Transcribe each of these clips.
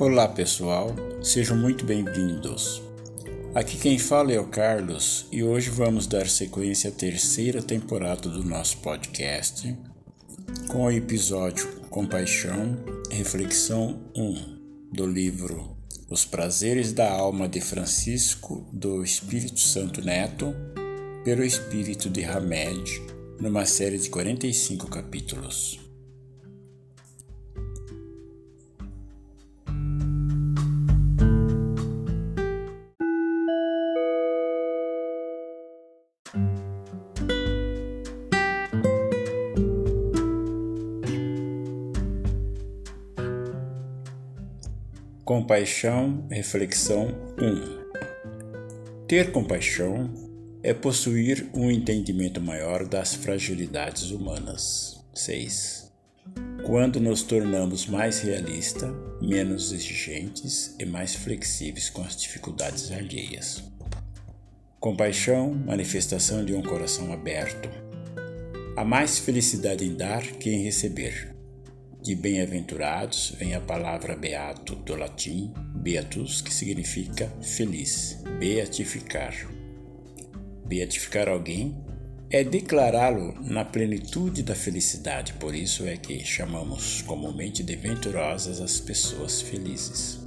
Olá pessoal, sejam muito bem-vindos. Aqui quem fala é o Carlos e hoje vamos dar sequência à terceira temporada do nosso podcast com o episódio Compaixão, Reflexão 1 do livro Os Prazeres da Alma de Francisco do Espírito Santo Neto, pelo Espírito de Hamed, numa série de 45 capítulos. Compaixão, reflexão 1. Ter compaixão é possuir um entendimento maior das fragilidades humanas. 6. Quando nos tornamos mais realistas, menos exigentes e mais flexíveis com as dificuldades alheias. Compaixão, manifestação de um coração aberto. Há mais felicidade em dar que em receber. De bem-aventurados vem a palavra beato do latim beatus, que significa feliz, beatificar. Beatificar alguém é declará-lo na plenitude da felicidade, por isso é que chamamos comumente de venturosas as pessoas felizes.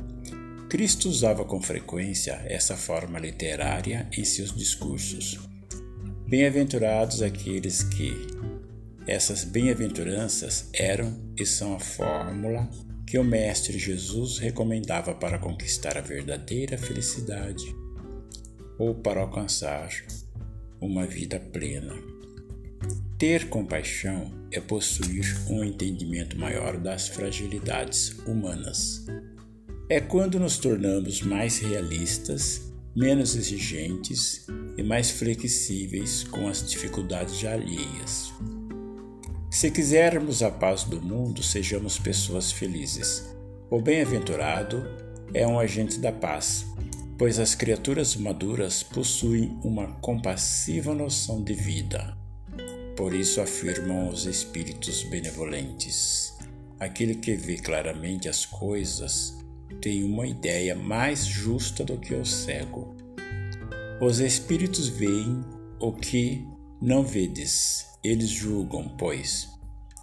Cristo usava com frequência essa forma literária em seus discursos. Bem-aventurados aqueles que, essas bem-aventuranças eram e são a fórmula que o Mestre Jesus recomendava para conquistar a verdadeira felicidade ou para alcançar uma vida plena. Ter compaixão é possuir um entendimento maior das fragilidades humanas. É quando nos tornamos mais realistas, menos exigentes e mais flexíveis com as dificuldades alheias. Se quisermos a paz do mundo, sejamos pessoas felizes. O bem-aventurado é um agente da paz, pois as criaturas maduras possuem uma compassiva noção de vida. Por isso afirmam os espíritos benevolentes: aquele que vê claramente as coisas tem uma ideia mais justa do que o cego. Os espíritos veem o que não vedes eles julgam, pois,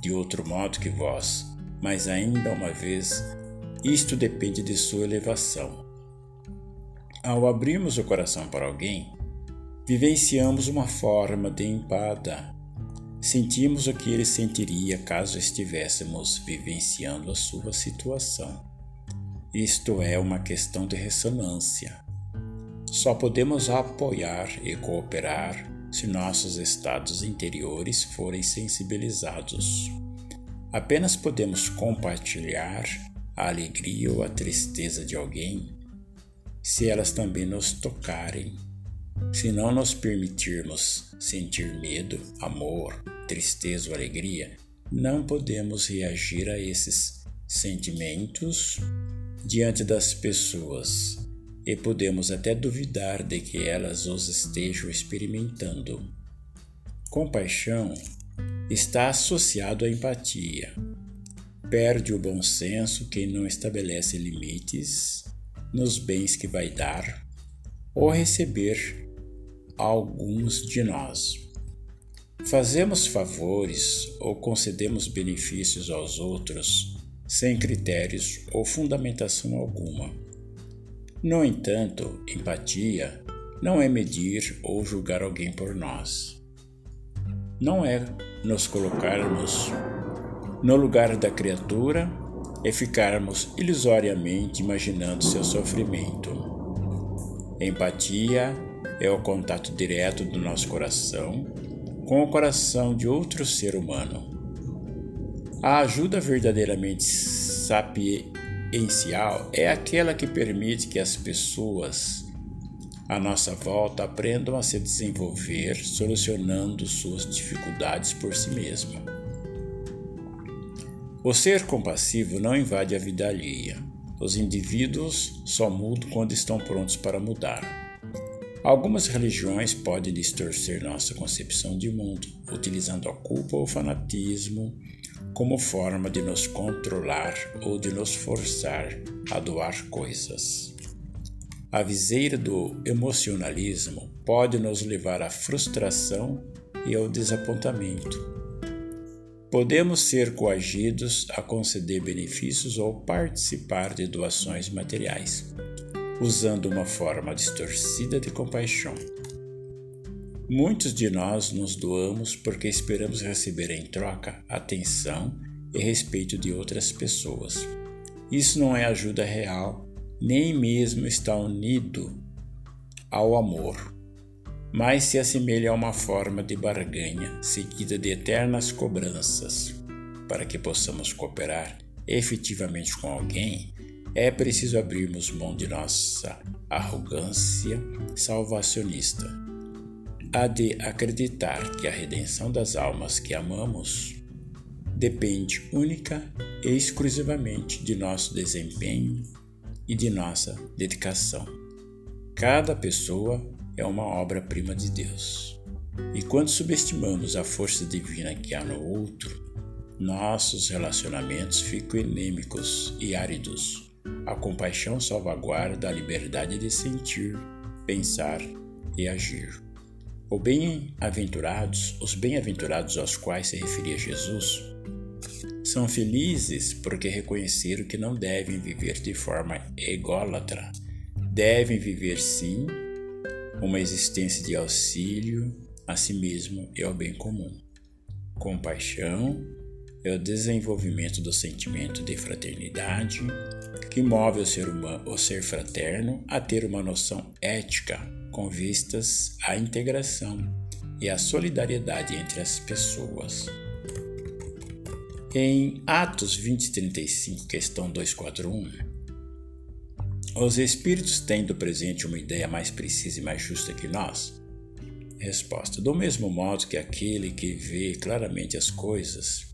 de outro modo que vós, mas ainda uma vez, isto depende de sua elevação. Ao abrirmos o coração para alguém, vivenciamos uma forma de empada. Sentimos o que ele sentiria caso estivéssemos vivenciando a sua situação. Isto é uma questão de ressonância. Só podemos apoiar e cooperar se nossos estados interiores forem sensibilizados. Apenas podemos compartilhar a alegria ou a tristeza de alguém se elas também nos tocarem. Se não nos permitirmos sentir medo, amor, tristeza ou alegria, não podemos reagir a esses sentimentos diante das pessoas e podemos até duvidar de que elas os estejam experimentando. Compaixão está associado à empatia. Perde o bom senso quem não estabelece limites nos bens que vai dar ou receber alguns de nós. Fazemos favores ou concedemos benefícios aos outros sem critérios ou fundamentação alguma no entanto, empatia não é medir ou julgar alguém por nós. Não é nos colocarmos no lugar da criatura e ficarmos ilusoriamente imaginando seu sofrimento. Empatia é o contato direto do nosso coração com o coração de outro ser humano. A ajuda verdadeiramente sapiente experiencial é aquela que permite que as pessoas à nossa volta aprendam a se desenvolver solucionando suas dificuldades por si mesma. O ser compassivo não invade a vida alheia. Os indivíduos só mudam quando estão prontos para mudar. Algumas religiões podem distorcer nossa concepção de mundo, utilizando a culpa ou o fanatismo como forma de nos controlar ou de nos forçar a doar coisas. A viseira do emocionalismo pode nos levar à frustração e ao desapontamento. Podemos ser coagidos a conceder benefícios ou participar de doações materiais, usando uma forma distorcida de compaixão. Muitos de nós nos doamos porque esperamos receber em troca atenção e respeito de outras pessoas. Isso não é ajuda real nem mesmo está unido ao amor, mas se assemelha a uma forma de barganha seguida de eternas cobranças. Para que possamos cooperar efetivamente com alguém, é preciso abrirmos mão de nossa arrogância salvacionista. Há de acreditar que a redenção das almas que amamos depende única e exclusivamente de nosso desempenho e de nossa dedicação. Cada pessoa é uma obra-prima de Deus. E quando subestimamos a força divina que há no outro, nossos relacionamentos ficam anêmicos e áridos. A compaixão salvaguarda a liberdade de sentir, pensar e agir. Os bem-aventurados, os bem-aventurados aos quais se referia Jesus, são felizes porque reconheceram que não devem viver de forma ególatra. Devem viver, sim, uma existência de auxílio a si mesmo e ao bem comum. Compaixão é o desenvolvimento do sentimento de fraternidade que move o ser humano, o ser fraterno a ter uma noção ética com vistas à integração e à solidariedade entre as pessoas. Em Atos 20:35, questão 241, os espíritos têm do presente uma ideia mais precisa e mais justa que nós? Resposta: Do mesmo modo que aquele que vê claramente as coisas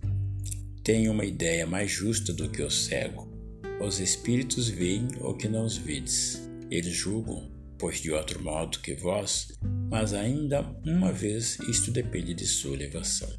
tem uma ideia mais justa do que o cego, os espíritos veem o que não os vedes. Eles julgam, pois de outro modo que vós, mas ainda uma vez isto depende de sua elevação.